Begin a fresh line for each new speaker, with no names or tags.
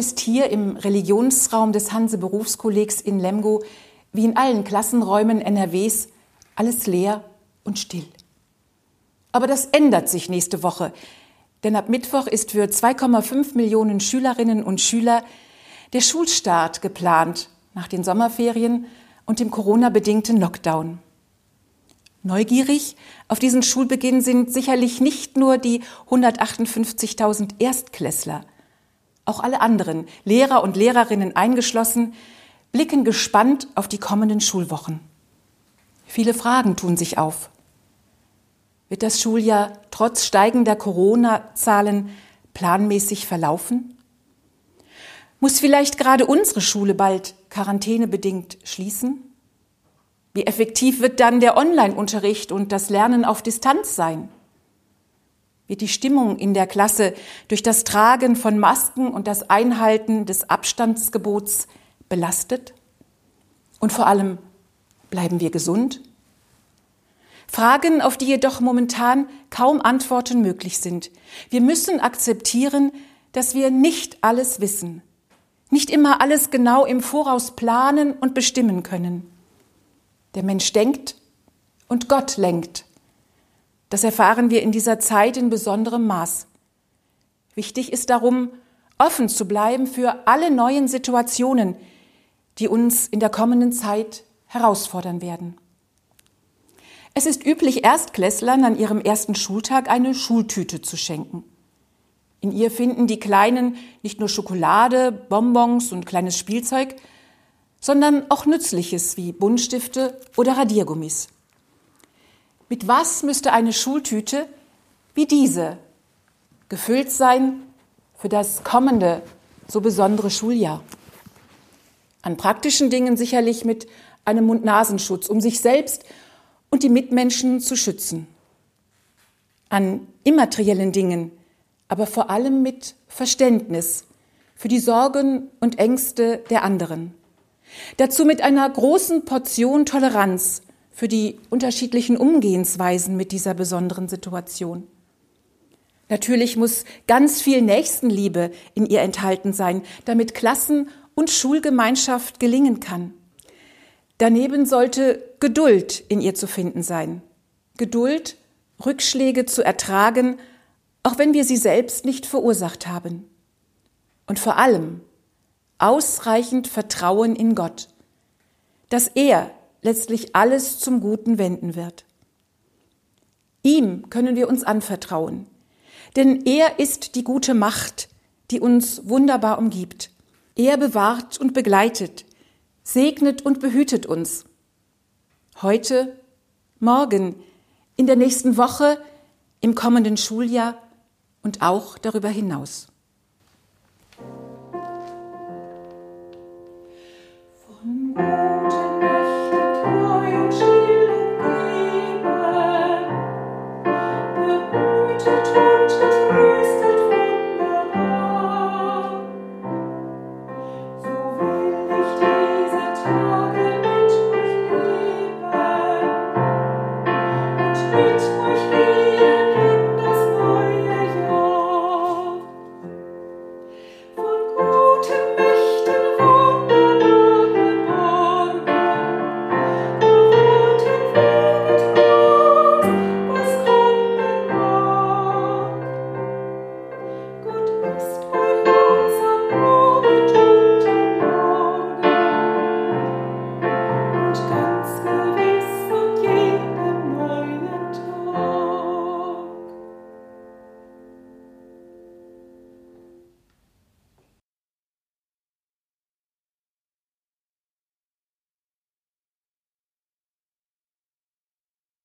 ist hier im Religionsraum des Hanse Berufskollegs in Lemgo wie in allen Klassenräumen NRWs alles leer und still. Aber das ändert sich nächste Woche, denn ab Mittwoch ist für 2,5 Millionen Schülerinnen und Schüler der Schulstart geplant nach den Sommerferien und dem Corona-bedingten Lockdown. Neugierig auf diesen Schulbeginn sind sicherlich nicht nur die 158.000 Erstklässler. Auch alle anderen, Lehrer und Lehrerinnen eingeschlossen, blicken gespannt auf die kommenden Schulwochen. Viele Fragen tun sich auf. Wird das Schuljahr trotz steigender Corona-Zahlen planmäßig verlaufen? Muss vielleicht gerade unsere Schule bald quarantänebedingt schließen? Wie effektiv wird dann der Online-Unterricht und das Lernen auf Distanz sein? Wird die Stimmung in der Klasse durch das Tragen von Masken und das Einhalten des Abstandsgebots belastet? Und vor allem, bleiben wir gesund? Fragen, auf die jedoch momentan kaum Antworten möglich sind. Wir müssen akzeptieren, dass wir nicht alles wissen, nicht immer alles genau im Voraus planen und bestimmen können. Der Mensch denkt und Gott lenkt. Das erfahren wir in dieser Zeit in besonderem Maß. Wichtig ist darum, offen zu bleiben für alle neuen Situationen, die uns in der kommenden Zeit herausfordern werden. Es ist üblich, Erstklässlern an ihrem ersten Schultag eine Schultüte zu schenken. In ihr finden die Kleinen nicht nur Schokolade, Bonbons und kleines Spielzeug, sondern auch Nützliches wie Buntstifte oder Radiergummis. Mit was müsste eine Schultüte wie diese gefüllt sein für das kommende, so besondere Schuljahr? An praktischen Dingen sicherlich mit einem Mund-Nasenschutz, um sich selbst und die Mitmenschen zu schützen. An immateriellen Dingen, aber vor allem mit Verständnis für die Sorgen und Ängste der anderen. Dazu mit einer großen Portion Toleranz für die unterschiedlichen Umgehensweisen mit dieser besonderen Situation. Natürlich muss ganz viel Nächstenliebe in ihr enthalten sein, damit Klassen- und Schulgemeinschaft gelingen kann. Daneben sollte Geduld in ihr zu finden sein. Geduld, Rückschläge zu ertragen, auch wenn wir sie selbst nicht verursacht haben. Und vor allem ausreichend Vertrauen in Gott, dass er letztlich alles zum Guten wenden wird. Ihm können wir uns anvertrauen, denn er ist die gute Macht, die uns wunderbar umgibt. Er bewahrt und begleitet, segnet und behütet uns. Heute, morgen, in der nächsten Woche, im kommenden Schuljahr und auch darüber hinaus. Von Oh.